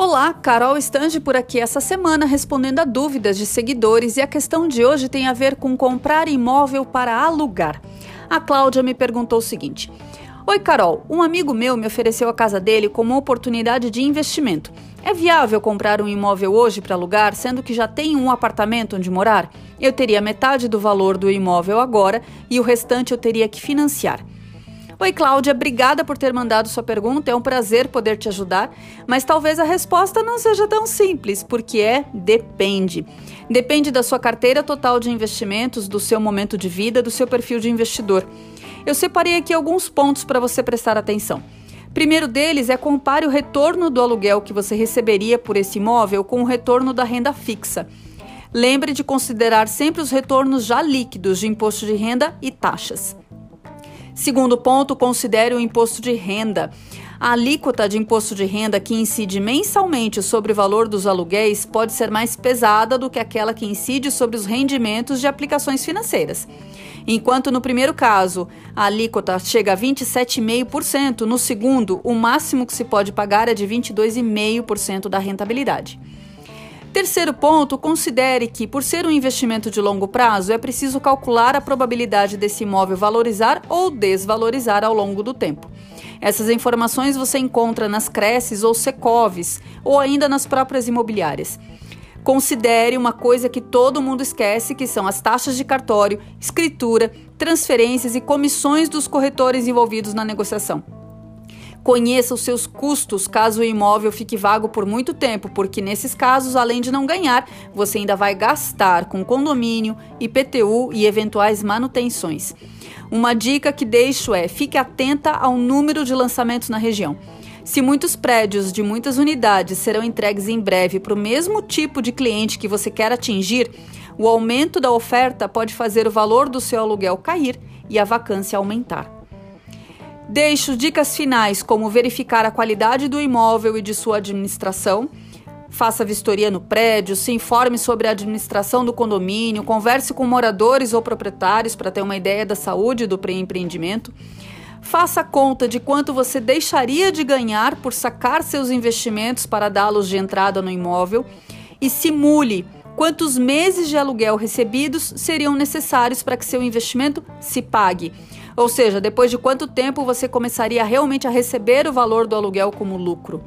Olá, Carol Stange por aqui essa semana respondendo a dúvidas de seguidores e a questão de hoje tem a ver com comprar imóvel para alugar. A Cláudia me perguntou o seguinte: Oi, Carol, um amigo meu me ofereceu a casa dele como oportunidade de investimento. É viável comprar um imóvel hoje para alugar, sendo que já tem um apartamento onde morar? Eu teria metade do valor do imóvel agora e o restante eu teria que financiar. Oi, Cláudia, obrigada por ter mandado sua pergunta. É um prazer poder te ajudar, mas talvez a resposta não seja tão simples, porque é depende. Depende da sua carteira total de investimentos, do seu momento de vida, do seu perfil de investidor. Eu separei aqui alguns pontos para você prestar atenção. Primeiro deles é compare o retorno do aluguel que você receberia por esse imóvel com o retorno da renda fixa. Lembre de considerar sempre os retornos já líquidos de imposto de renda e taxas. Segundo ponto, considere o imposto de renda. A alíquota de imposto de renda que incide mensalmente sobre o valor dos aluguéis pode ser mais pesada do que aquela que incide sobre os rendimentos de aplicações financeiras. Enquanto no primeiro caso a alíquota chega a 27,5%, no segundo, o máximo que se pode pagar é de 22,5% da rentabilidade. Terceiro ponto, considere que, por ser um investimento de longo prazo, é preciso calcular a probabilidade desse imóvel valorizar ou desvalorizar ao longo do tempo. Essas informações você encontra nas creches ou secoves, ou ainda nas próprias imobiliárias. Considere uma coisa que todo mundo esquece, que são as taxas de cartório, escritura, transferências e comissões dos corretores envolvidos na negociação. Conheça os seus custos caso o imóvel fique vago por muito tempo, porque nesses casos, além de não ganhar, você ainda vai gastar com condomínio, IPTU e eventuais manutenções. Uma dica que deixo é: fique atenta ao número de lançamentos na região. Se muitos prédios de muitas unidades serão entregues em breve para o mesmo tipo de cliente que você quer atingir, o aumento da oferta pode fazer o valor do seu aluguel cair e a vacância aumentar. Deixo dicas finais como verificar a qualidade do imóvel e de sua administração. Faça vistoria no prédio, se informe sobre a administração do condomínio, converse com moradores ou proprietários para ter uma ideia da saúde do empreendimento. Faça conta de quanto você deixaria de ganhar por sacar seus investimentos para dá-los de entrada no imóvel e simule quantos meses de aluguel recebidos seriam necessários para que seu investimento se pague. Ou seja, depois de quanto tempo você começaria realmente a receber o valor do aluguel como lucro?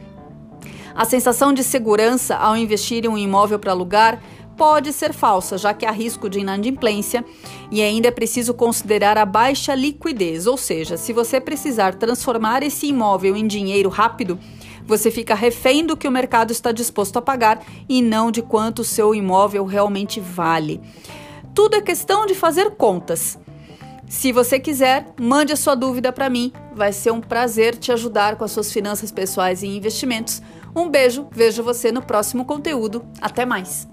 A sensação de segurança ao investir em um imóvel para alugar pode ser falsa, já que há risco de inadimplência e ainda é preciso considerar a baixa liquidez, ou seja, se você precisar transformar esse imóvel em dinheiro rápido, você fica refém do que o mercado está disposto a pagar e não de quanto o seu imóvel realmente vale. Tudo é questão de fazer contas. Se você quiser, mande a sua dúvida para mim. Vai ser um prazer te ajudar com as suas finanças pessoais e investimentos. Um beijo, vejo você no próximo conteúdo. Até mais!